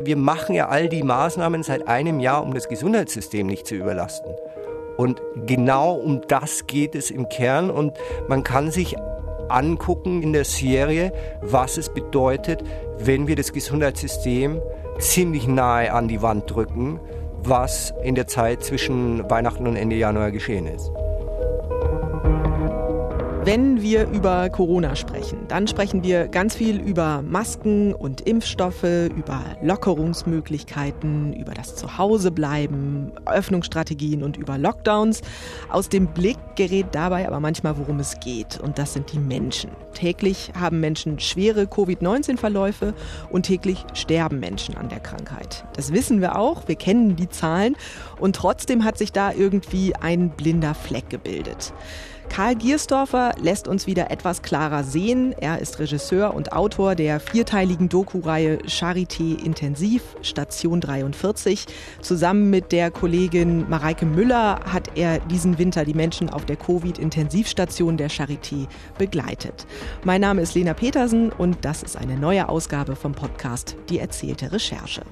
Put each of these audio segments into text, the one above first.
Wir machen ja all die Maßnahmen seit einem Jahr, um das Gesundheitssystem nicht zu überlasten. Und genau um das geht es im Kern. Und man kann sich angucken in der Serie, was es bedeutet, wenn wir das Gesundheitssystem ziemlich nahe an die Wand drücken, was in der Zeit zwischen Weihnachten und Ende Januar geschehen ist. Wenn wir über Corona sprechen, dann sprechen wir ganz viel über Masken und Impfstoffe, über Lockerungsmöglichkeiten, über das Zuhausebleiben, Öffnungsstrategien und über Lockdowns. Aus dem Blick gerät dabei aber manchmal, worum es geht. Und das sind die Menschen. Täglich haben Menschen schwere Covid-19-Verläufe und täglich sterben Menschen an der Krankheit. Das wissen wir auch, wir kennen die Zahlen. Und trotzdem hat sich da irgendwie ein blinder Fleck gebildet. Karl Giersdorfer lässt uns wieder etwas klarer sehen. Er ist Regisseur und Autor der vierteiligen Doku-Reihe Charité Intensiv, Station 43. Zusammen mit der Kollegin Mareike Müller hat er diesen Winter die Menschen auf der Covid-Intensivstation der Charité begleitet. Mein Name ist Lena Petersen und das ist eine neue Ausgabe vom Podcast Die erzählte Recherche.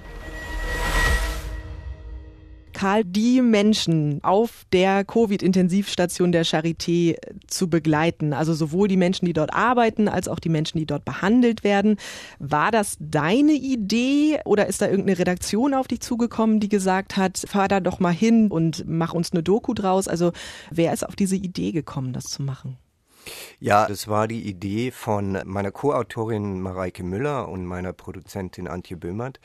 Karl, die Menschen auf der Covid-Intensivstation der Charité zu begleiten, also sowohl die Menschen, die dort arbeiten, als auch die Menschen, die dort behandelt werden. War das deine Idee oder ist da irgendeine Redaktion auf dich zugekommen, die gesagt hat, fahr da doch mal hin und mach uns eine Doku draus? Also wer ist auf diese Idee gekommen, das zu machen? Ja, das war die Idee von meiner Co-Autorin Mareike Müller und meiner Produzentin Antje Böhmert.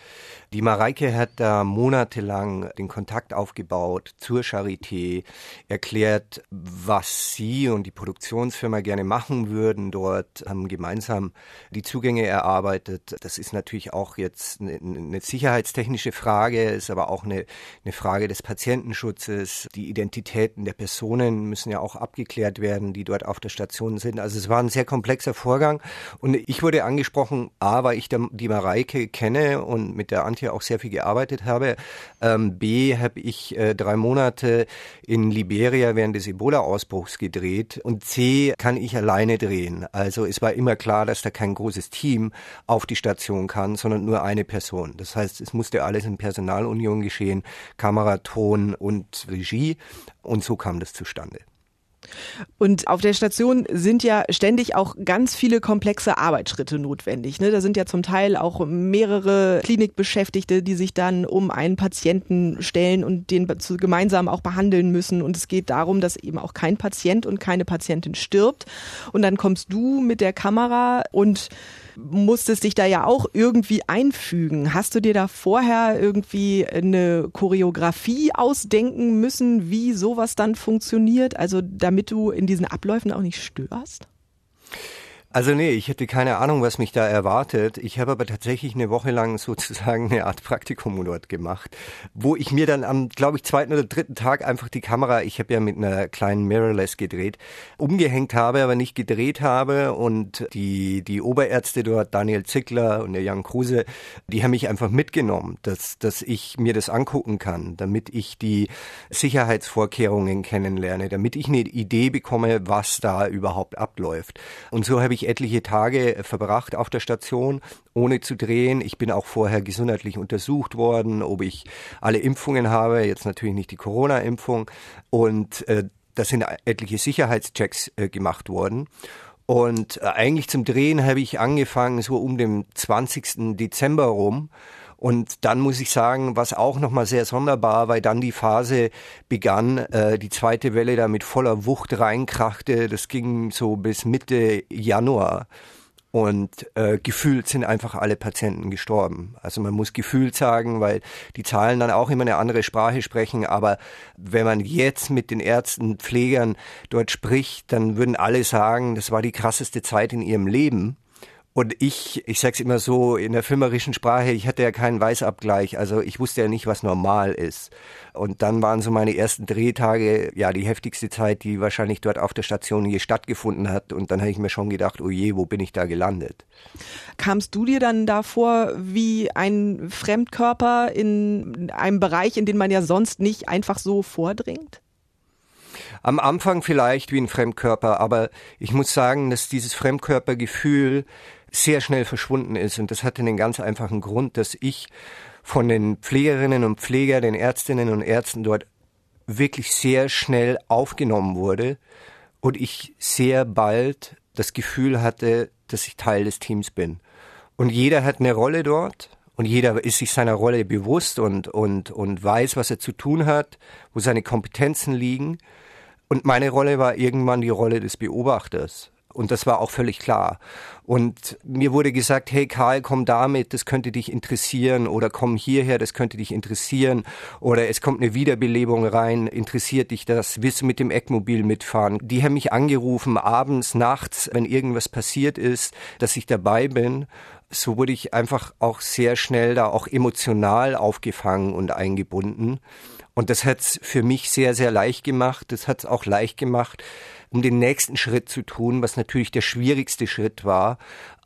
Die Mareike hat da monatelang den Kontakt aufgebaut zur Charité, erklärt, was sie und die Produktionsfirma gerne machen würden dort, haben gemeinsam die Zugänge erarbeitet. Das ist natürlich auch jetzt eine, eine sicherheitstechnische Frage, ist aber auch eine, eine Frage des Patientenschutzes. Die Identitäten der Personen müssen ja auch abgeklärt werden, die dort auf der Station Operationen sind. Also es war ein sehr komplexer Vorgang und ich wurde angesprochen, A, weil ich die Mareike kenne und mit der Antje auch sehr viel gearbeitet habe. Ähm, B, habe ich äh, drei Monate in Liberia während des Ebola-Ausbruchs gedreht und C, kann ich alleine drehen. Also es war immer klar, dass da kein großes Team auf die Station kann, sondern nur eine Person. Das heißt, es musste alles in Personalunion geschehen, Kamera, Ton und Regie und so kam das zustande. Und auf der Station sind ja ständig auch ganz viele komplexe Arbeitsschritte notwendig. Ne? Da sind ja zum Teil auch mehrere Klinikbeschäftigte, die sich dann um einen Patienten stellen und den gemeinsam auch behandeln müssen. Und es geht darum, dass eben auch kein Patient und keine Patientin stirbt. Und dann kommst du mit der Kamera und musstest dich da ja auch irgendwie einfügen. Hast du dir da vorher irgendwie eine Choreografie ausdenken müssen, wie sowas dann funktioniert? Also damit du in diesen Abläufen auch nicht störst? Also nee, ich hätte keine Ahnung, was mich da erwartet. Ich habe aber tatsächlich eine Woche lang sozusagen eine Art Praktikum dort gemacht, wo ich mir dann am, glaube ich, zweiten oder dritten Tag einfach die Kamera, ich habe ja mit einer kleinen Mirrorless gedreht, umgehängt habe, aber nicht gedreht habe und die, die Oberärzte dort, Daniel Zickler und der Jan Kruse, die haben mich einfach mitgenommen, dass, dass ich mir das angucken kann, damit ich die Sicherheitsvorkehrungen kennenlerne, damit ich eine Idee bekomme, was da überhaupt abläuft. Und so habe ich ich etliche Tage verbracht auf der Station, ohne zu drehen. Ich bin auch vorher gesundheitlich untersucht worden, ob ich alle Impfungen habe, jetzt natürlich nicht die Corona-Impfung. Und äh, da sind etliche Sicherheitschecks äh, gemacht worden. Und äh, eigentlich zum Drehen habe ich angefangen so um den 20. Dezember rum. Und dann muss ich sagen, was auch nochmal sehr sonderbar, weil dann die Phase begann, äh, die zweite Welle da mit voller Wucht reinkrachte. Das ging so bis Mitte Januar. Und äh, gefühlt sind einfach alle Patienten gestorben. Also man muss gefühlt sagen, weil die Zahlen dann auch immer eine andere Sprache sprechen. Aber wenn man jetzt mit den Ärzten, Pflegern dort spricht, dann würden alle sagen, das war die krasseste Zeit in ihrem Leben. Und ich, ich sag's immer so in der filmerischen Sprache, ich hatte ja keinen Weißabgleich, also ich wusste ja nicht, was normal ist. Und dann waren so meine ersten Drehtage, ja, die heftigste Zeit, die wahrscheinlich dort auf der Station je stattgefunden hat. Und dann habe ich mir schon gedacht, oh je, wo bin ich da gelandet? Kamst du dir dann davor wie ein Fremdkörper in einem Bereich, in den man ja sonst nicht einfach so vordringt? Am Anfang vielleicht wie ein Fremdkörper, aber ich muss sagen, dass dieses Fremdkörpergefühl sehr schnell verschwunden ist. Und das hatte einen ganz einfachen Grund, dass ich von den Pflegerinnen und Pflegern, den Ärztinnen und Ärzten dort wirklich sehr schnell aufgenommen wurde und ich sehr bald das Gefühl hatte, dass ich Teil des Teams bin. Und jeder hat eine Rolle dort und jeder ist sich seiner Rolle bewusst und, und, und weiß, was er zu tun hat, wo seine Kompetenzen liegen. Und meine Rolle war irgendwann die Rolle des Beobachters. Und das war auch völlig klar. Und mir wurde gesagt, hey Karl, komm damit, das könnte dich interessieren oder komm hierher, das könnte dich interessieren oder es kommt eine Wiederbelebung rein, interessiert dich das, willst du mit dem Eckmobil mitfahren? Die haben mich angerufen, abends, nachts, wenn irgendwas passiert ist, dass ich dabei bin. So wurde ich einfach auch sehr schnell da auch emotional aufgefangen und eingebunden. Und das hat's für mich sehr, sehr leicht gemacht. Das hat's auch leicht gemacht, um den nächsten Schritt zu tun, was natürlich der schwierigste Schritt war,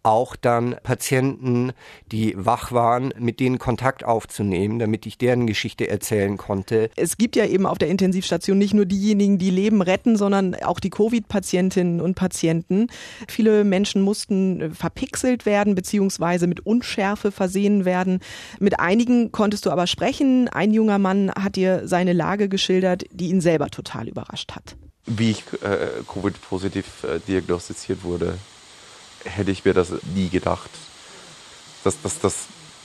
auch dann Patienten, die wach waren, mit denen Kontakt aufzunehmen, damit ich deren Geschichte erzählen konnte. Es gibt ja eben auf der Intensivstation nicht nur diejenigen, die Leben retten, sondern auch die Covid-Patientinnen und Patienten. Viele Menschen mussten verpixelt werden beziehungsweise mit Unschärfe versehen werden. Mit einigen konntest du aber sprechen. Ein junger Mann hat dir seine Lage geschildert, die ihn selber total überrascht hat wie ich äh, Covid-positiv äh, diagnostiziert wurde, hätte ich mir das nie gedacht, dass, dass das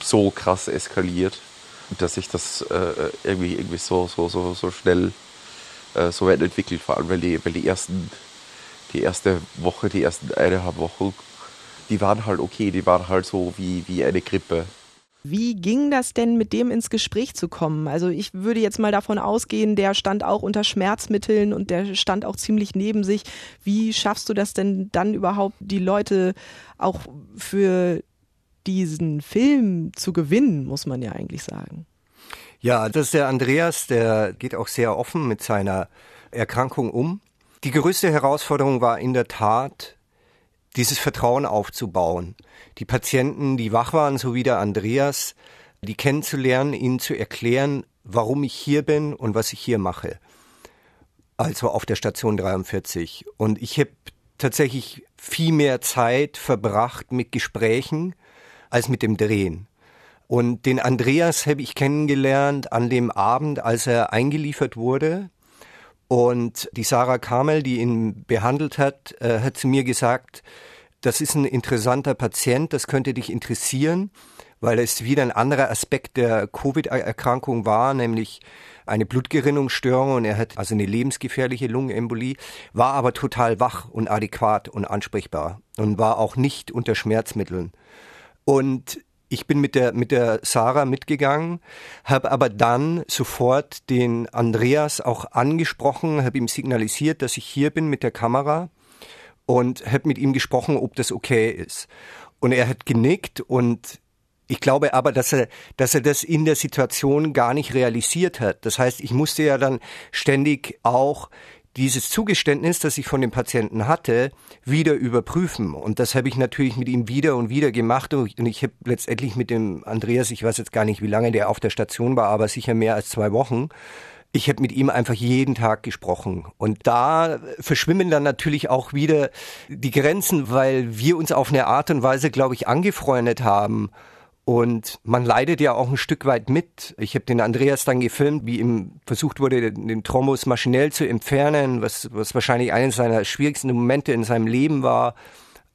so krass eskaliert und dass sich das äh, irgendwie, irgendwie so, so, so, so schnell äh, so weit entwickelt, vor allem weil die, weil die ersten, die erste Woche, die ersten eineinhalb Wochen, die waren halt okay, die waren halt so wie, wie eine Grippe. Wie ging das denn, mit dem ins Gespräch zu kommen? Also ich würde jetzt mal davon ausgehen, der stand auch unter Schmerzmitteln und der stand auch ziemlich neben sich. Wie schaffst du das denn dann überhaupt, die Leute auch für diesen Film zu gewinnen, muss man ja eigentlich sagen? Ja, das ist der Andreas, der geht auch sehr offen mit seiner Erkrankung um. Die größte Herausforderung war in der Tat, dieses Vertrauen aufzubauen. Die Patienten, die wach waren, so wie der Andreas, die kennenzulernen, ihnen zu erklären, warum ich hier bin und was ich hier mache. Also auf der Station 43. Und ich habe tatsächlich viel mehr Zeit verbracht mit Gesprächen als mit dem Drehen. Und den Andreas habe ich kennengelernt an dem Abend, als er eingeliefert wurde. Und die Sarah Kamel, die ihn behandelt hat, äh, hat zu mir gesagt, das ist ein interessanter Patient, das könnte dich interessieren, weil es wieder ein anderer Aspekt der Covid-Erkrankung war, nämlich eine Blutgerinnungsstörung und er hat also eine lebensgefährliche Lungenembolie, war aber total wach und adäquat und ansprechbar und war auch nicht unter Schmerzmitteln. Und ich bin mit der, mit der Sarah mitgegangen, habe aber dann sofort den Andreas auch angesprochen, habe ihm signalisiert, dass ich hier bin mit der Kamera und habe mit ihm gesprochen, ob das okay ist. Und er hat genickt und ich glaube aber, dass er, dass er das in der Situation gar nicht realisiert hat. Das heißt, ich musste ja dann ständig auch dieses Zugeständnis, das ich von dem Patienten hatte, wieder überprüfen. Und das habe ich natürlich mit ihm wieder und wieder gemacht. Und ich habe letztendlich mit dem Andreas, ich weiß jetzt gar nicht, wie lange der auf der Station war, aber sicher mehr als zwei Wochen. Ich habe mit ihm einfach jeden Tag gesprochen. Und da verschwimmen dann natürlich auch wieder die Grenzen, weil wir uns auf eine Art und Weise, glaube ich, angefreundet haben und man leidet ja auch ein Stück weit mit. Ich habe den Andreas dann gefilmt, wie ihm versucht wurde, den Thrombus maschinell zu entfernen, was, was wahrscheinlich eines seiner schwierigsten Momente in seinem Leben war.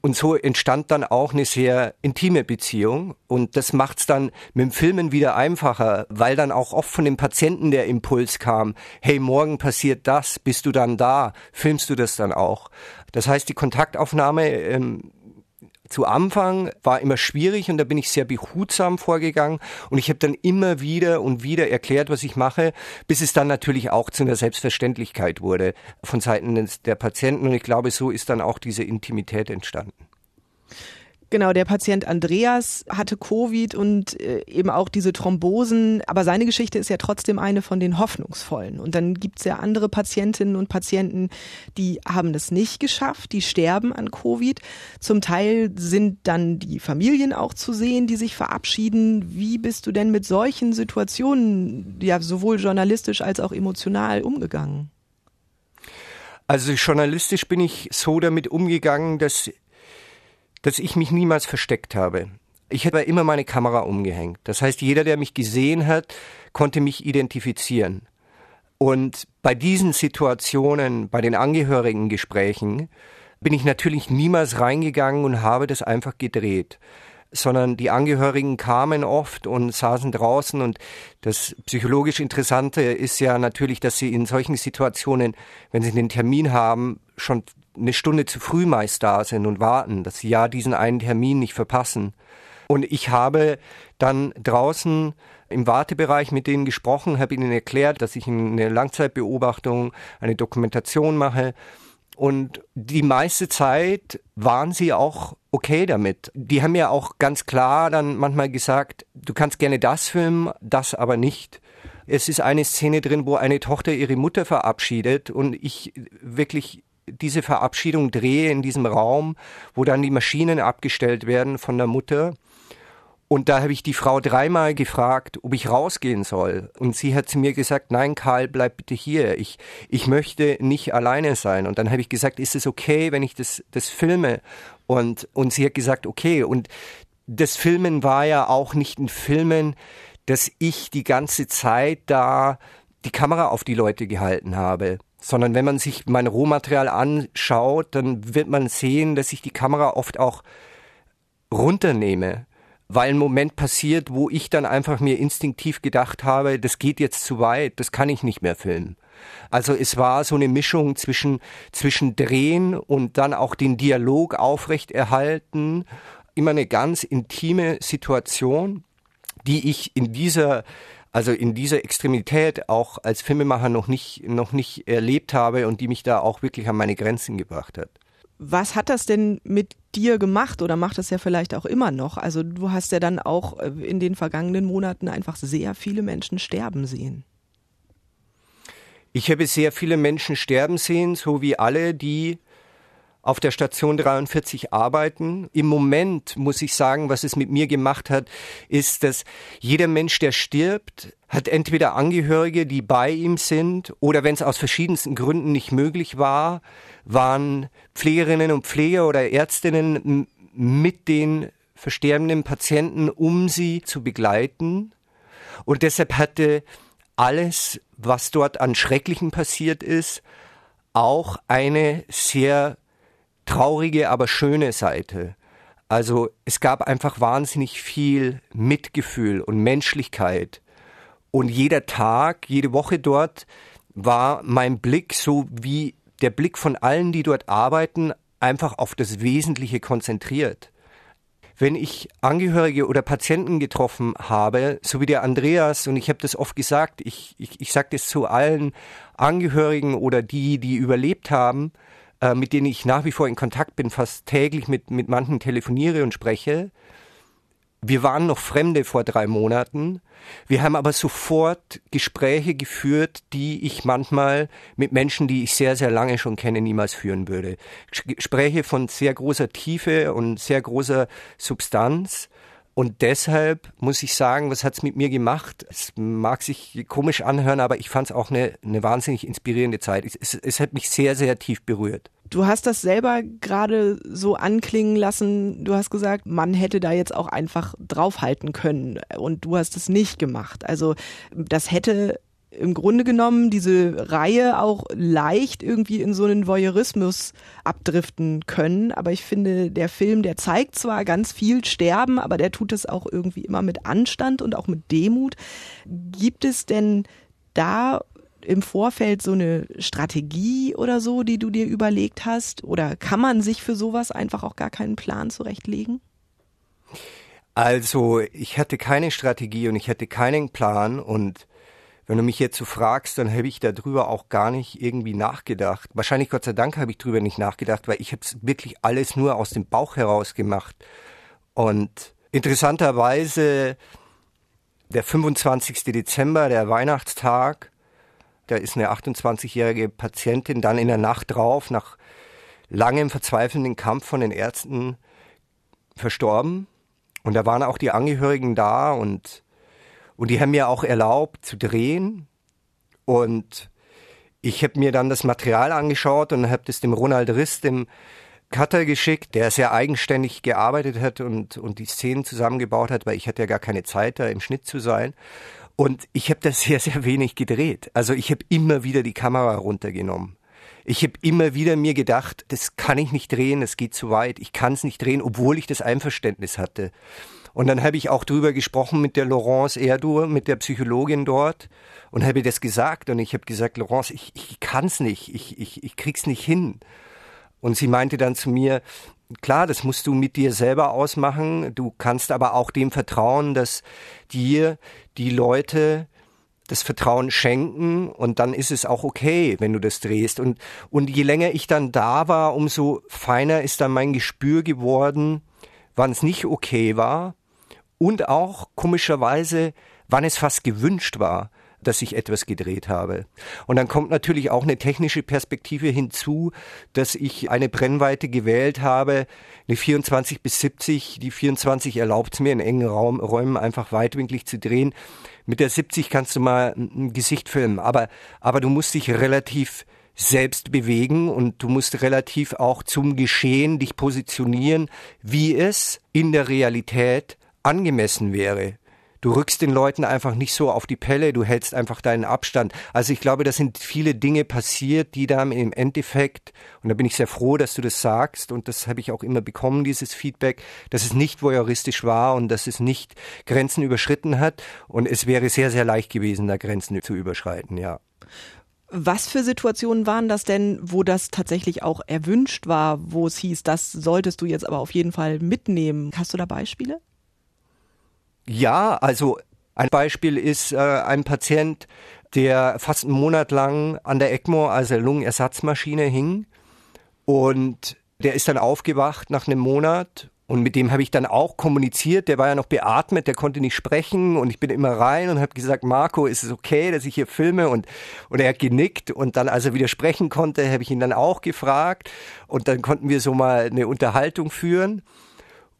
Und so entstand dann auch eine sehr intime Beziehung. Und das macht's dann mit dem Filmen wieder einfacher, weil dann auch oft von dem Patienten der Impuls kam, hey, morgen passiert das, bist du dann da, filmst du das dann auch. Das heißt, die Kontaktaufnahme ähm, zu Anfang war immer schwierig und da bin ich sehr behutsam vorgegangen und ich habe dann immer wieder und wieder erklärt, was ich mache, bis es dann natürlich auch zu einer Selbstverständlichkeit wurde von Seiten der Patienten und ich glaube, so ist dann auch diese Intimität entstanden. Genau, der Patient Andreas hatte Covid und äh, eben auch diese Thrombosen, aber seine Geschichte ist ja trotzdem eine von den hoffnungsvollen. Und dann gibt's ja andere Patientinnen und Patienten, die haben das nicht geschafft, die sterben an Covid. Zum Teil sind dann die Familien auch zu sehen, die sich verabschieden. Wie bist du denn mit solchen Situationen, ja sowohl journalistisch als auch emotional umgegangen? Also journalistisch bin ich so damit umgegangen, dass dass ich mich niemals versteckt habe. Ich habe immer meine Kamera umgehängt. Das heißt, jeder, der mich gesehen hat, konnte mich identifizieren. Und bei diesen Situationen, bei den Angehörigengesprächen, bin ich natürlich niemals reingegangen und habe das einfach gedreht sondern die Angehörigen kamen oft und saßen draußen und das psychologisch Interessante ist ja natürlich, dass sie in solchen Situationen, wenn sie einen Termin haben, schon eine Stunde zu früh meist da sind und warten, dass sie ja diesen einen Termin nicht verpassen. Und ich habe dann draußen im Wartebereich mit denen gesprochen, habe ihnen erklärt, dass ich eine Langzeitbeobachtung, eine Dokumentation mache. Und die meiste Zeit waren sie auch okay damit. Die haben ja auch ganz klar dann manchmal gesagt, du kannst gerne das filmen, das aber nicht. Es ist eine Szene drin, wo eine Tochter ihre Mutter verabschiedet und ich wirklich diese Verabschiedung drehe in diesem Raum, wo dann die Maschinen abgestellt werden von der Mutter und da habe ich die Frau dreimal gefragt, ob ich rausgehen soll. Und sie hat zu mir gesagt, nein, Karl, bleib bitte hier. Ich, ich möchte nicht alleine sein. Und dann habe ich gesagt, ist es okay, wenn ich das, das filme? Und, und sie hat gesagt, okay. Und das Filmen war ja auch nicht ein Filmen, dass ich die ganze Zeit da die Kamera auf die Leute gehalten habe. Sondern wenn man sich mein Rohmaterial anschaut, dann wird man sehen, dass ich die Kamera oft auch runternehme weil ein Moment passiert, wo ich dann einfach mir instinktiv gedacht habe, das geht jetzt zu weit, das kann ich nicht mehr filmen. Also es war so eine Mischung zwischen, zwischen Drehen und dann auch den Dialog aufrechterhalten. Immer eine ganz intime Situation, die ich in dieser, also in dieser Extremität auch als Filmemacher noch nicht, noch nicht erlebt habe und die mich da auch wirklich an meine Grenzen gebracht hat. Was hat das denn mit dir gemacht oder macht das ja vielleicht auch immer noch? Also du hast ja dann auch äh, in den vergangenen Monaten einfach sehr viele Menschen sterben sehen. Ich habe sehr viele Menschen sterben sehen, so wie alle, die auf der Station 43 arbeiten. Im Moment muss ich sagen, was es mit mir gemacht hat, ist, dass jeder Mensch, der stirbt, hat entweder Angehörige, die bei ihm sind, oder wenn es aus verschiedensten Gründen nicht möglich war, waren Pflegerinnen und Pfleger oder Ärztinnen mit den versterbenden Patienten, um sie zu begleiten. Und deshalb hatte alles, was dort an Schrecklichen passiert ist, auch eine sehr traurige, aber schöne Seite. Also es gab einfach wahnsinnig viel Mitgefühl und Menschlichkeit. Und jeder Tag, jede Woche dort war mein Blick so wie der Blick von allen, die dort arbeiten, einfach auf das Wesentliche konzentriert. Wenn ich Angehörige oder Patienten getroffen habe, so wie der Andreas, und ich habe das oft gesagt, ich, ich, ich sage das zu allen Angehörigen oder die, die überlebt haben, äh, mit denen ich nach wie vor in Kontakt bin, fast täglich mit, mit manchen telefoniere und spreche, wir waren noch Fremde vor drei Monaten. Wir haben aber sofort Gespräche geführt, die ich manchmal mit Menschen, die ich sehr, sehr lange schon kenne, niemals führen würde. Gespräche von sehr großer Tiefe und sehr großer Substanz. Und deshalb muss ich sagen, was hat's mit mir gemacht? Es mag sich komisch anhören, aber ich fand es auch eine, eine wahnsinnig inspirierende Zeit. Es, es, es hat mich sehr, sehr tief berührt. Du hast das selber gerade so anklingen lassen. Du hast gesagt, man hätte da jetzt auch einfach draufhalten können und du hast es nicht gemacht. Also das hätte im Grunde genommen diese Reihe auch leicht irgendwie in so einen Voyeurismus abdriften können. Aber ich finde, der Film, der zeigt zwar ganz viel Sterben, aber der tut es auch irgendwie immer mit Anstand und auch mit Demut. Gibt es denn da im Vorfeld so eine Strategie oder so, die du dir überlegt hast? Oder kann man sich für sowas einfach auch gar keinen Plan zurechtlegen? Also, ich hatte keine Strategie und ich hatte keinen Plan und wenn du mich jetzt so fragst, dann habe ich darüber auch gar nicht irgendwie nachgedacht. Wahrscheinlich Gott sei Dank habe ich darüber nicht nachgedacht, weil ich habe es wirklich alles nur aus dem Bauch heraus gemacht. Und interessanterweise der 25. Dezember, der Weihnachtstag, da ist eine 28-jährige Patientin dann in der Nacht drauf, nach langem verzweifelnden Kampf von den Ärzten verstorben. Und da waren auch die Angehörigen da und und die haben mir auch erlaubt zu drehen. Und ich habe mir dann das Material angeschaut und habe das dem Ronald Riss, dem Cutter geschickt, der sehr eigenständig gearbeitet hat und, und die Szenen zusammengebaut hat, weil ich hatte ja gar keine Zeit, da im Schnitt zu sein. Und ich habe das sehr, sehr wenig gedreht. Also ich habe immer wieder die Kamera runtergenommen. Ich habe immer wieder mir gedacht, das kann ich nicht drehen, das geht zu weit. Ich kann es nicht drehen, obwohl ich das Einverständnis hatte. Und dann habe ich auch drüber gesprochen mit der Laurence Erdur, mit der Psychologin dort und habe das gesagt. Und ich habe gesagt, Laurence, ich, ich kann es nicht, ich, ich, ich krieg's nicht hin. Und sie meinte dann zu mir, klar, das musst du mit dir selber ausmachen. Du kannst aber auch dem vertrauen, dass dir die Leute das Vertrauen schenken und dann ist es auch okay, wenn du das drehst. Und, und je länger ich dann da war, umso feiner ist dann mein Gespür geworden, wann es nicht okay war und auch komischerweise, wann es fast gewünscht war dass ich etwas gedreht habe. Und dann kommt natürlich auch eine technische Perspektive hinzu, dass ich eine Brennweite gewählt habe, eine 24 bis 70. Die 24 erlaubt es mir in engen Raum, Räumen einfach weitwinklig zu drehen. Mit der 70 kannst du mal ein Gesicht filmen, aber, aber du musst dich relativ selbst bewegen und du musst relativ auch zum Geschehen dich positionieren, wie es in der Realität angemessen wäre. Du rückst den Leuten einfach nicht so auf die Pelle, du hältst einfach deinen Abstand. Also ich glaube, da sind viele Dinge passiert, die dann im Endeffekt, und da bin ich sehr froh, dass du das sagst, und das habe ich auch immer bekommen, dieses Feedback, dass es nicht voyeuristisch war und dass es nicht Grenzen überschritten hat. Und es wäre sehr, sehr leicht gewesen, da Grenzen zu überschreiten, ja. Was für Situationen waren das denn, wo das tatsächlich auch erwünscht war, wo es hieß, das solltest du jetzt aber auf jeden Fall mitnehmen? Hast du da Beispiele? Ja, also ein Beispiel ist äh, ein Patient, der fast einen Monat lang an der ECMO, also Lungenersatzmaschine, hing. Und der ist dann aufgewacht nach einem Monat und mit dem habe ich dann auch kommuniziert. Der war ja noch beatmet, der konnte nicht sprechen und ich bin immer rein und habe gesagt, Marco, ist es okay, dass ich hier filme? Und, und er hat genickt und dann, als er wieder sprechen konnte, habe ich ihn dann auch gefragt und dann konnten wir so mal eine Unterhaltung führen.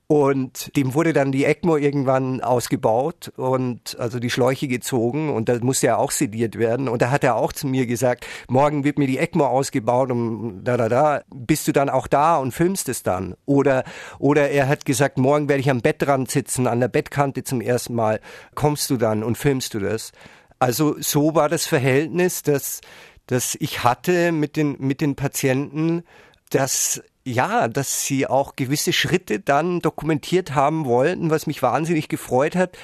Und dem wurde dann die ECMO irgendwann ausgebaut und also die Schläuche gezogen und da musste er auch sediert werden. Und da hat er auch zu mir gesagt, morgen wird mir die ECMO ausgebaut und da, da, da, bist du dann auch da und filmst es dann? Oder, oder er hat gesagt, morgen werde ich am Bettrand sitzen, an der Bettkante zum ersten Mal. Kommst du dann und filmst du das? Also so war das Verhältnis, dass, dass ich hatte mit den, mit den Patienten, dass ja, dass sie auch gewisse Schritte dann dokumentiert haben wollten, was mich wahnsinnig gefreut hat,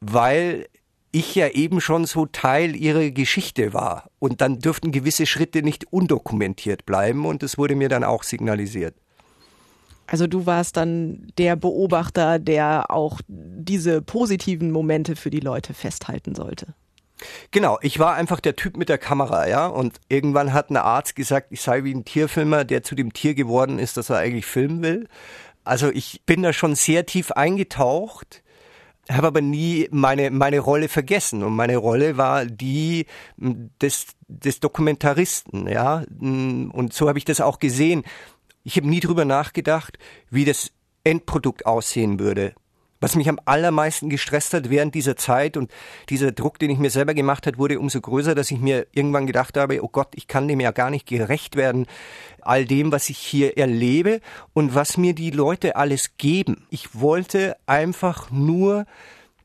weil ich ja eben schon so Teil ihrer Geschichte war. Und dann dürften gewisse Schritte nicht undokumentiert bleiben und das wurde mir dann auch signalisiert. Also du warst dann der Beobachter, der auch diese positiven Momente für die Leute festhalten sollte. Genau, ich war einfach der Typ mit der Kamera, ja. Und irgendwann hat ein Arzt gesagt, ich sei wie ein Tierfilmer, der zu dem Tier geworden ist, dass er eigentlich filmen will. Also ich bin da schon sehr tief eingetaucht, habe aber nie meine, meine Rolle vergessen. Und meine Rolle war die des, des Dokumentaristen, ja. Und so habe ich das auch gesehen. Ich habe nie drüber nachgedacht, wie das Endprodukt aussehen würde. Was mich am allermeisten gestresst hat während dieser Zeit und dieser Druck, den ich mir selber gemacht hat, wurde umso größer, dass ich mir irgendwann gedacht habe, oh Gott, ich kann dem ja gar nicht gerecht werden, all dem, was ich hier erlebe und was mir die Leute alles geben. Ich wollte einfach nur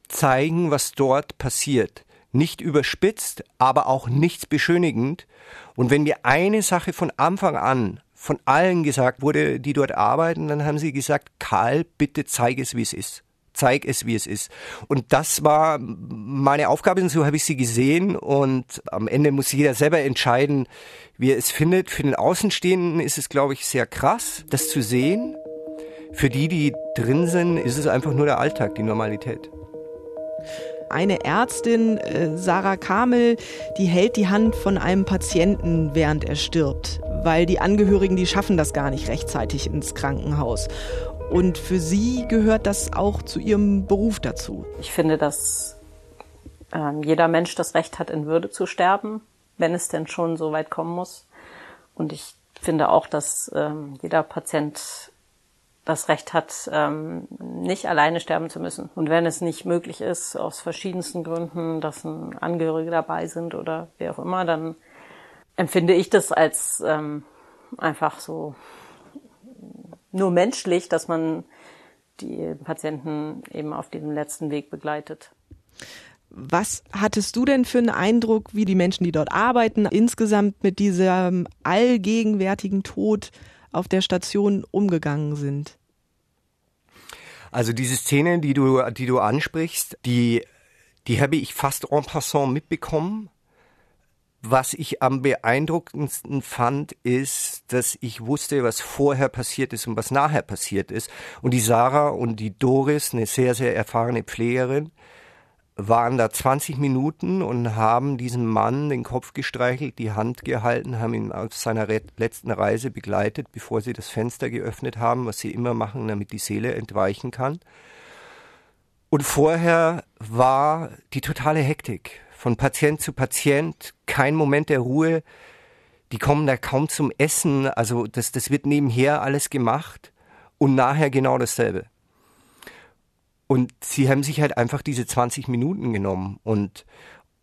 zeigen, was dort passiert. Nicht überspitzt, aber auch nichts beschönigend. Und wenn mir eine Sache von Anfang an von allen gesagt wurde, die dort arbeiten, dann haben sie gesagt, Karl, bitte zeig es, wie es ist zeig es, wie es ist. Und das war meine Aufgabe und so habe ich sie gesehen und am Ende muss jeder selber entscheiden, wie er es findet. Für den Außenstehenden ist es, glaube ich, sehr krass, das zu sehen. Für die, die drin sind, ist es einfach nur der Alltag, die Normalität. Eine Ärztin, äh, Sarah Kamel, die hält die Hand von einem Patienten, während er stirbt, weil die Angehörigen, die schaffen das gar nicht rechtzeitig ins Krankenhaus. Und für Sie gehört das auch zu Ihrem Beruf dazu. Ich finde, dass äh, jeder Mensch das Recht hat, in Würde zu sterben, wenn es denn schon so weit kommen muss. Und ich finde auch, dass ähm, jeder Patient das Recht hat, ähm, nicht alleine sterben zu müssen. Und wenn es nicht möglich ist, aus verschiedensten Gründen, dass ein Angehörige dabei sind oder wer auch immer, dann empfinde ich das als ähm, einfach so nur menschlich, dass man die Patienten eben auf diesem letzten Weg begleitet. Was hattest du denn für einen Eindruck, wie die Menschen, die dort arbeiten, insgesamt mit diesem allgegenwärtigen Tod auf der Station umgegangen sind? Also diese Szene, die du, die du ansprichst, die, die habe ich fast en passant mitbekommen. Was ich am beeindruckendsten fand, ist, dass ich wusste, was vorher passiert ist und was nachher passiert ist. Und die Sarah und die Doris, eine sehr, sehr erfahrene Pflegerin, waren da 20 Minuten und haben diesem Mann den Kopf gestreichelt, die Hand gehalten, haben ihn auf seiner letzten Reise begleitet, bevor sie das Fenster geöffnet haben, was sie immer machen, damit die Seele entweichen kann. Und vorher war die totale Hektik. Von Patient zu Patient, kein Moment der Ruhe. Die kommen da kaum zum Essen. Also das, das wird nebenher alles gemacht. Und nachher genau dasselbe. Und sie haben sich halt einfach diese 20 Minuten genommen und,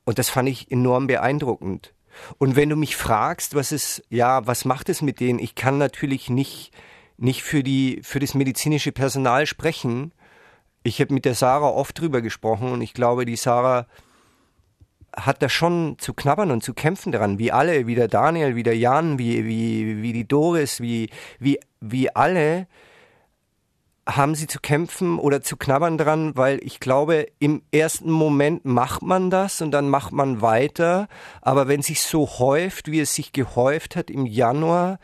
und das fand ich enorm beeindruckend. Und wenn du mich fragst, was ist, ja, was macht es mit denen? Ich kann natürlich nicht, nicht für die, für das medizinische Personal sprechen. Ich habe mit der Sarah oft drüber gesprochen und ich glaube, die Sarah hat da schon zu knabbern und zu kämpfen dran, wie alle, wie der Daniel, wie der Jan, wie, wie, wie die Doris, wie, wie, wie alle, haben sie zu kämpfen oder zu knabbern dran, weil ich glaube, im ersten Moment macht man das und dann macht man weiter. Aber wenn sich so häuft, wie es sich gehäuft hat im Januar,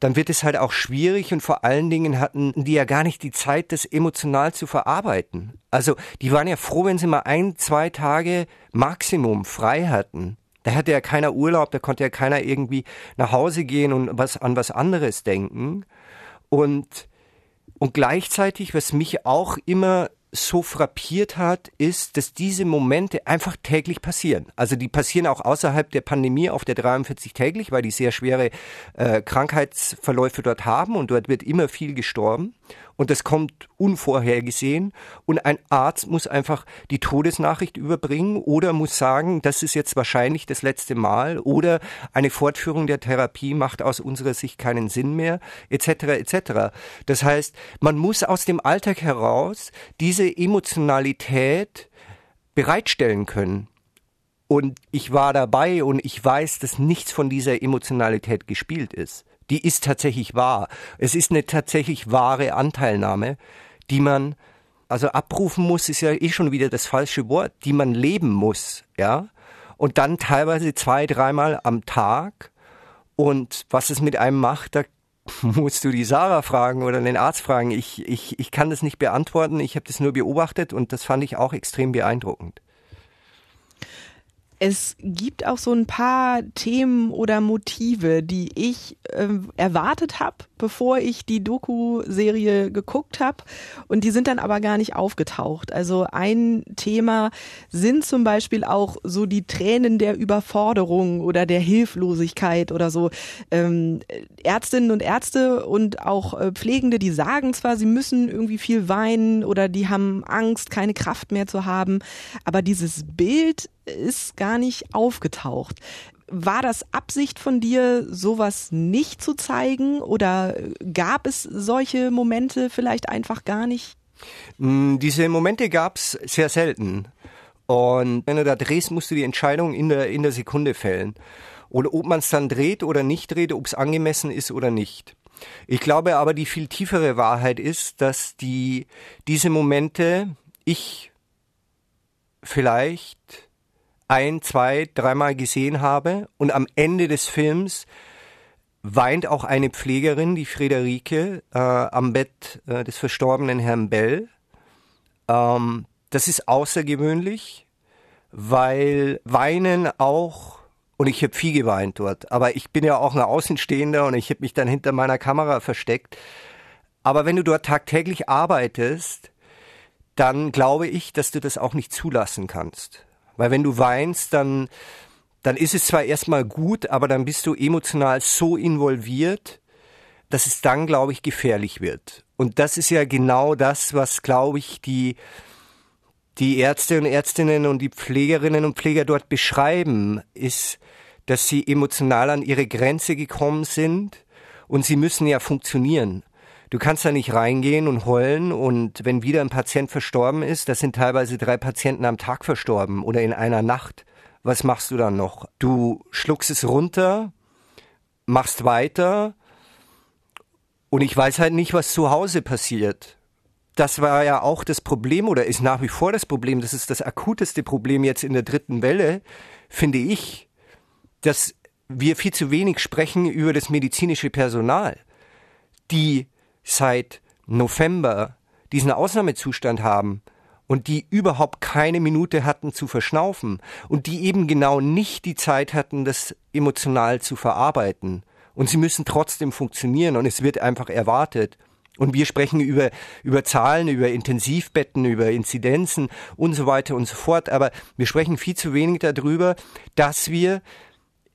dann wird es halt auch schwierig und vor allen Dingen hatten die ja gar nicht die Zeit, das emotional zu verarbeiten. Also die waren ja froh, wenn sie mal ein, zwei Tage Maximum frei hatten. Da hatte ja keiner Urlaub, da konnte ja keiner irgendwie nach Hause gehen und was an was anderes denken. Und und gleichzeitig, was mich auch immer so frappiert hat, ist, dass diese Momente einfach täglich passieren. Also die passieren auch außerhalb der Pandemie auf der 43 täglich, weil die sehr schwere äh, Krankheitsverläufe dort haben und dort wird immer viel gestorben und das kommt unvorhergesehen und ein Arzt muss einfach die Todesnachricht überbringen oder muss sagen, das ist jetzt wahrscheinlich das letzte Mal oder eine Fortführung der Therapie macht aus unserer Sicht keinen Sinn mehr, etc. etc. Das heißt, man muss aus dem Alltag heraus diese Emotionalität bereitstellen können. Und ich war dabei und ich weiß, dass nichts von dieser Emotionalität gespielt ist die ist tatsächlich wahr. Es ist eine tatsächlich wahre Anteilnahme, die man also abrufen muss, ist ja eh schon wieder das falsche Wort, die man leben muss, ja. Und dann teilweise zwei, dreimal am Tag. Und was es mit einem macht, da musst du die Sarah fragen oder den Arzt fragen. Ich, ich, ich kann das nicht beantworten. Ich habe das nur beobachtet und das fand ich auch extrem beeindruckend. Es gibt auch so ein paar Themen oder Motive, die ich äh, erwartet habe, bevor ich die Doku-Serie geguckt habe. Und die sind dann aber gar nicht aufgetaucht. Also ein Thema sind zum Beispiel auch so die Tränen der Überforderung oder der Hilflosigkeit oder so. Ähm, Ärztinnen und Ärzte und auch äh, Pflegende, die sagen zwar, sie müssen irgendwie viel weinen oder die haben Angst, keine Kraft mehr zu haben. Aber dieses Bild ist gar nicht aufgetaucht. War das Absicht von dir, sowas nicht zu zeigen oder gab es solche Momente vielleicht einfach gar nicht? Mm, diese Momente gab es sehr selten. Und wenn du da drehst, musst du die Entscheidung in der, in der Sekunde fällen. Oder ob man es dann dreht oder nicht dreht, ob es angemessen ist oder nicht. Ich glaube aber, die viel tiefere Wahrheit ist, dass die, diese Momente ich vielleicht ein, zwei, dreimal gesehen habe und am Ende des Films weint auch eine Pflegerin, die Friederike, äh, am Bett äh, des verstorbenen Herrn Bell. Ähm, das ist außergewöhnlich, weil Weinen auch, und ich habe viel geweint dort, aber ich bin ja auch ein Außenstehender und ich habe mich dann hinter meiner Kamera versteckt. Aber wenn du dort tagtäglich arbeitest, dann glaube ich, dass du das auch nicht zulassen kannst. Weil wenn du weinst, dann, dann ist es zwar erstmal gut, aber dann bist du emotional so involviert, dass es dann, glaube ich, gefährlich wird. Und das ist ja genau das, was, glaube ich, die, die Ärzte und Ärztinnen und die Pflegerinnen und Pfleger dort beschreiben, ist, dass sie emotional an ihre Grenze gekommen sind und sie müssen ja funktionieren. Du kannst da nicht reingehen und heulen und wenn wieder ein Patient verstorben ist, das sind teilweise drei Patienten am Tag verstorben oder in einer Nacht. Was machst du dann noch? Du schluckst es runter, machst weiter und ich weiß halt nicht, was zu Hause passiert. Das war ja auch das Problem oder ist nach wie vor das Problem. Das ist das akuteste Problem jetzt in der dritten Welle, finde ich, dass wir viel zu wenig sprechen über das medizinische Personal, die seit November diesen Ausnahmezustand haben und die überhaupt keine Minute hatten zu verschnaufen und die eben genau nicht die Zeit hatten, das emotional zu verarbeiten. Und sie müssen trotzdem funktionieren und es wird einfach erwartet. Und wir sprechen über, über Zahlen, über Intensivbetten, über Inzidenzen und so weiter und so fort. Aber wir sprechen viel zu wenig darüber, dass wir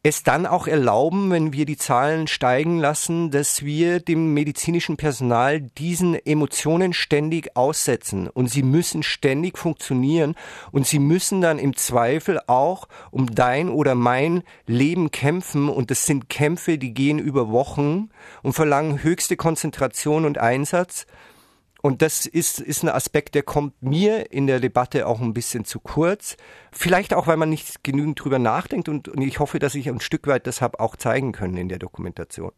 es dann auch erlauben, wenn wir die Zahlen steigen lassen, dass wir dem medizinischen Personal diesen Emotionen ständig aussetzen. Und sie müssen ständig funktionieren. Und sie müssen dann im Zweifel auch um dein oder mein Leben kämpfen. Und das sind Kämpfe, die gehen über Wochen und verlangen höchste Konzentration und Einsatz und das ist, ist ein Aspekt, der kommt mir in der Debatte auch ein bisschen zu kurz. Vielleicht auch, weil man nicht genügend drüber nachdenkt und, und ich hoffe, dass ich ein Stück weit das habe auch zeigen können in der Dokumentation.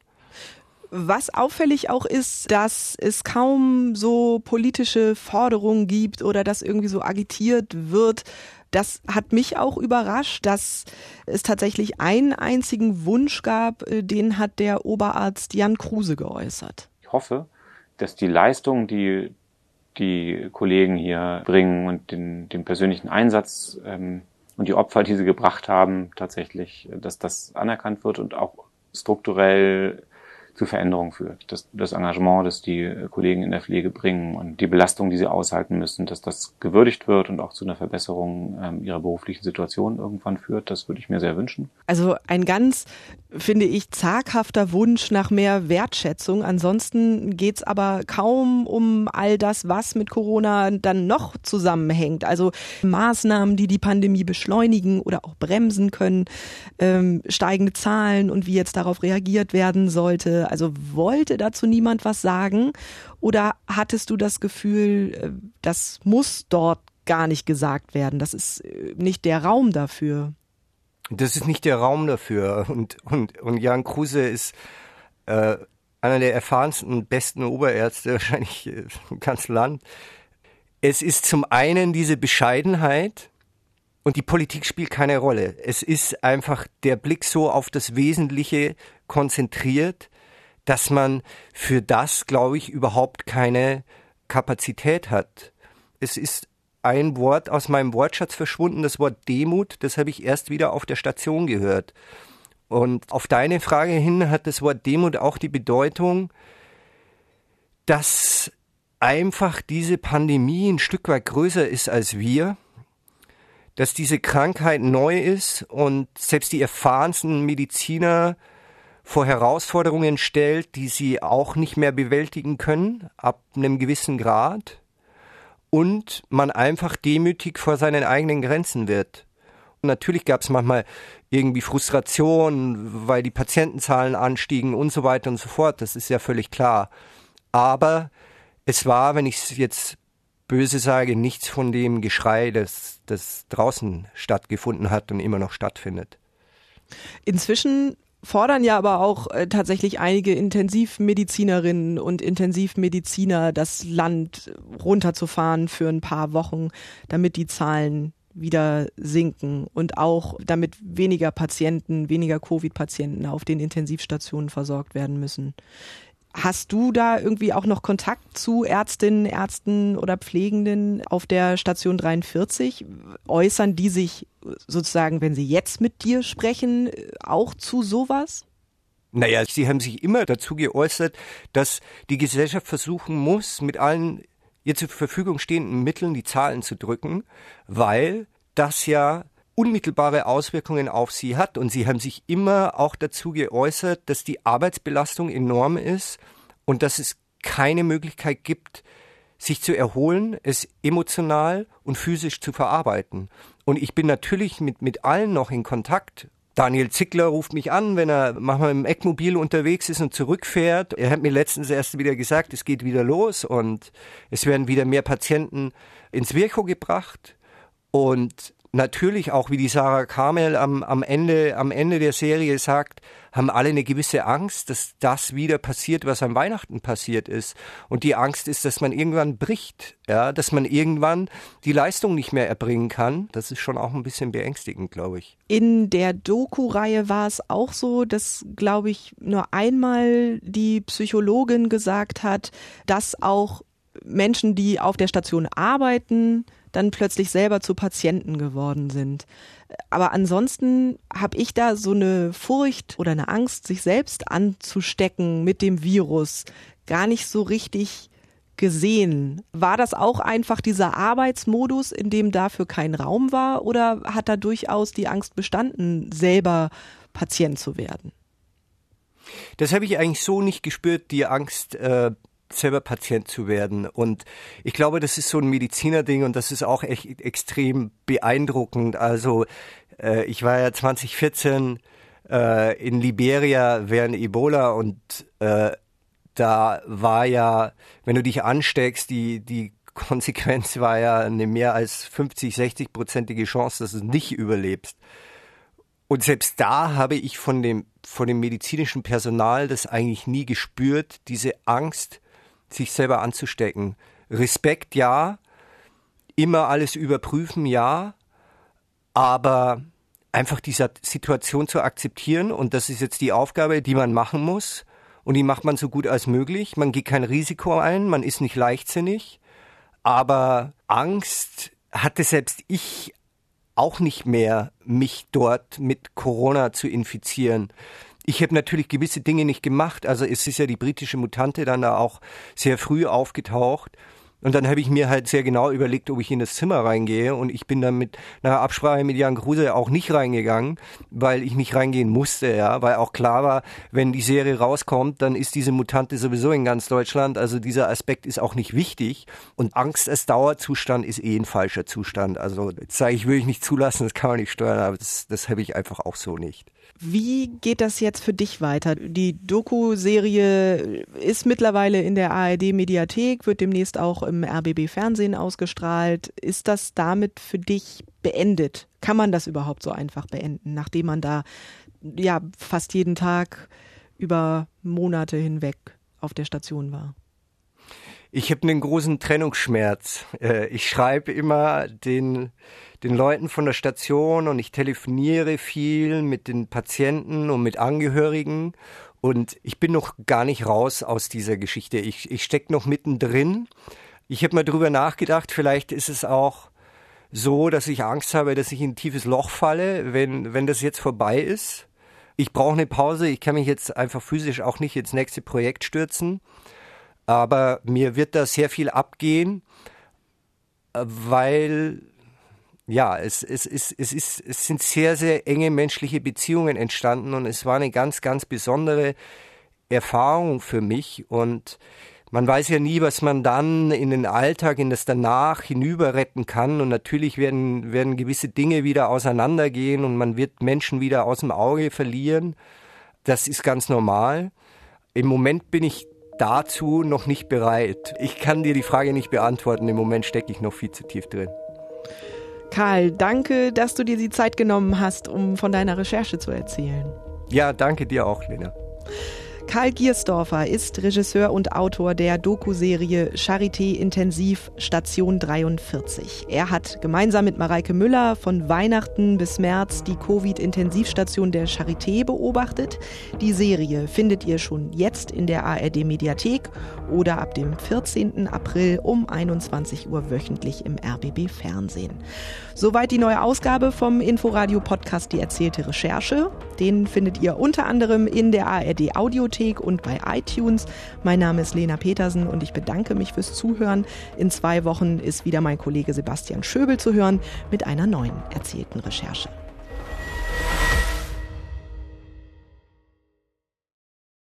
Was auffällig auch ist, dass es kaum so politische Forderungen gibt oder dass irgendwie so agitiert wird. Das hat mich auch überrascht, dass es tatsächlich einen einzigen Wunsch gab, äh, den hat der Oberarzt Jan Kruse geäußert. Ich hoffe, dass die Leistung, die die Kollegen hier bringen und den, den persönlichen Einsatz ähm, und die Opfer, die sie gebracht haben, tatsächlich, dass das anerkannt wird und auch strukturell zu Veränderungen führt. Das, das Engagement, das die Kollegen in der Pflege bringen und die Belastung, die sie aushalten müssen, dass das gewürdigt wird und auch zu einer Verbesserung ähm, ihrer beruflichen Situation irgendwann führt, das würde ich mir sehr wünschen. Also ein ganz, finde ich, zaghafter Wunsch nach mehr Wertschätzung. Ansonsten geht's aber kaum um all das, was mit Corona dann noch zusammenhängt. Also Maßnahmen, die die Pandemie beschleunigen oder auch bremsen können, ähm, steigende Zahlen und wie jetzt darauf reagiert werden sollte also wollte dazu niemand was sagen? Oder hattest du das Gefühl, äh, das muss dort gar nicht gesagt werden? Das ist äh, nicht der Raum dafür. Das ist nicht der Raum dafür. Und, und, und Jan Kruse ist äh, einer der erfahrensten, besten Oberärzte wahrscheinlich äh, im ganzen Land. Es ist zum einen diese Bescheidenheit, und die Politik spielt keine Rolle. Es ist einfach der Blick so auf das Wesentliche konzentriert, dass man für das, glaube ich, überhaupt keine Kapazität hat. Es ist ein Wort aus meinem Wortschatz verschwunden, das Wort Demut, das habe ich erst wieder auf der Station gehört. Und auf deine Frage hin hat das Wort Demut auch die Bedeutung, dass einfach diese Pandemie ein Stück weit größer ist als wir, dass diese Krankheit neu ist und selbst die erfahrensten Mediziner vor Herausforderungen stellt, die sie auch nicht mehr bewältigen können, ab einem gewissen Grad, und man einfach demütig vor seinen eigenen Grenzen wird. Natürlich gab es manchmal irgendwie Frustration, weil die Patientenzahlen anstiegen und so weiter und so fort, das ist ja völlig klar. Aber es war, wenn ich es jetzt böse sage, nichts von dem Geschrei, das, das draußen stattgefunden hat und immer noch stattfindet. Inzwischen fordern ja aber auch äh, tatsächlich einige Intensivmedizinerinnen und Intensivmediziner, das Land runterzufahren für ein paar Wochen, damit die Zahlen wieder sinken und auch damit weniger Patienten, weniger Covid-Patienten auf den Intensivstationen versorgt werden müssen. Hast du da irgendwie auch noch Kontakt zu Ärztinnen, Ärzten oder Pflegenden auf der Station 43? Äußern die sich sozusagen, wenn sie jetzt mit dir sprechen, auch zu sowas? Naja, sie haben sich immer dazu geäußert, dass die Gesellschaft versuchen muss, mit allen ihr zur Verfügung stehenden Mitteln die Zahlen zu drücken, weil das ja unmittelbare Auswirkungen auf sie hat. Und sie haben sich immer auch dazu geäußert, dass die Arbeitsbelastung enorm ist und dass es keine Möglichkeit gibt, sich zu erholen, es emotional und physisch zu verarbeiten. Und ich bin natürlich mit, mit allen noch in Kontakt Daniel Zickler ruft mich an, wenn er manchmal im Eckmobil unterwegs ist und zurückfährt. Er hat mir letztens erst wieder gesagt, es geht wieder los und es werden wieder mehr Patienten ins Virchow gebracht. Und natürlich auch, wie die Sarah Carmel am, am, Ende, am Ende der Serie sagt, haben alle eine gewisse Angst, dass das wieder passiert, was am Weihnachten passiert ist. Und die Angst ist, dass man irgendwann bricht, ja, dass man irgendwann die Leistung nicht mehr erbringen kann. Das ist schon auch ein bisschen beängstigend, glaube ich. In der Doku-Reihe war es auch so, dass, glaube ich, nur einmal die Psychologin gesagt hat, dass auch Menschen, die auf der Station arbeiten, dann plötzlich selber zu Patienten geworden sind. Aber ansonsten habe ich da so eine Furcht oder eine Angst, sich selbst anzustecken mit dem Virus, gar nicht so richtig gesehen. War das auch einfach dieser Arbeitsmodus, in dem dafür kein Raum war, oder hat da durchaus die Angst bestanden, selber Patient zu werden? Das habe ich eigentlich so nicht gespürt, die Angst, äh, selber Patient zu werden. Und ich glaube, das ist so ein Medizinerding und das ist auch echt extrem beeindruckend. Also äh, ich war ja 2014 äh, in Liberia während Ebola und äh, da war ja, wenn du dich ansteckst, die, die Konsequenz war ja eine mehr als 50, 60 prozentige Chance, dass du nicht überlebst. Und selbst da habe ich von dem, von dem medizinischen Personal das eigentlich nie gespürt, diese Angst, sich selber anzustecken. Respekt ja, immer alles überprüfen ja, aber einfach dieser Situation zu akzeptieren und das ist jetzt die Aufgabe, die man machen muss und die macht man so gut als möglich. Man geht kein Risiko ein, man ist nicht leichtsinnig, aber Angst hatte selbst ich auch nicht mehr, mich dort mit Corona zu infizieren. Ich habe natürlich gewisse Dinge nicht gemacht. Also es ist ja die britische Mutante dann da auch sehr früh aufgetaucht. Und dann habe ich mir halt sehr genau überlegt, ob ich in das Zimmer reingehe. Und ich bin dann mit einer Absprache mit Jan Kruse auch nicht reingegangen, weil ich nicht reingehen musste, ja, weil auch klar war, wenn die Serie rauskommt, dann ist diese Mutante sowieso in ganz Deutschland. Also dieser Aspekt ist auch nicht wichtig. Und Angst als Dauerzustand ist eh ein falscher Zustand. Also sage ich, will ich nicht zulassen, das kann man nicht steuern, aber das, das habe ich einfach auch so nicht. Wie geht das jetzt für dich weiter? Die Doku-Serie ist mittlerweile in der ARD-Mediathek, wird demnächst auch im RBB-Fernsehen ausgestrahlt. Ist das damit für dich beendet? Kann man das überhaupt so einfach beenden, nachdem man da ja fast jeden Tag über Monate hinweg auf der Station war? Ich habe einen großen Trennungsschmerz. Äh, ich schreibe immer den, den Leuten von der Station und ich telefoniere viel mit den Patienten und mit Angehörigen. Und ich bin noch gar nicht raus aus dieser Geschichte. Ich, ich stecke noch mittendrin. Ich habe mal drüber nachgedacht, vielleicht ist es auch so, dass ich Angst habe, dass ich in ein tiefes Loch falle, wenn, wenn das jetzt vorbei ist. Ich brauche eine Pause. Ich kann mich jetzt einfach physisch auch nicht ins nächste Projekt stürzen aber mir wird da sehr viel abgehen, weil ja, es, es, es, es, ist, es sind sehr, sehr enge menschliche Beziehungen entstanden und es war eine ganz, ganz besondere Erfahrung für mich und man weiß ja nie, was man dann in den Alltag, in das danach hinüber retten kann. Und natürlich werden, werden gewisse Dinge wieder auseinandergehen und man wird Menschen wieder aus dem Auge verlieren. Das ist ganz normal. Im Moment bin ich dazu noch nicht bereit. Ich kann dir die Frage nicht beantworten. Im Moment stecke ich noch viel zu tief drin. Karl, danke, dass du dir die Zeit genommen hast, um von deiner Recherche zu erzählen. Ja, danke dir auch, Lena. Karl Giersdorfer ist Regisseur und Autor der Doku-Serie Charité Intensiv Station 43. Er hat gemeinsam mit Mareike Müller von Weihnachten bis März die Covid-Intensivstation der Charité beobachtet. Die Serie findet ihr schon jetzt in der ARD-Mediathek oder ab dem 14. April um 21 Uhr wöchentlich im RBB-Fernsehen. Soweit die neue Ausgabe vom Inforadio-Podcast Die erzählte Recherche. Den findet ihr unter anderem in der ARD-Audiothek und bei iTunes. Mein Name ist Lena Petersen und ich bedanke mich fürs Zuhören. In zwei Wochen ist wieder mein Kollege Sebastian Schöbel zu hören mit einer neuen erzählten Recherche.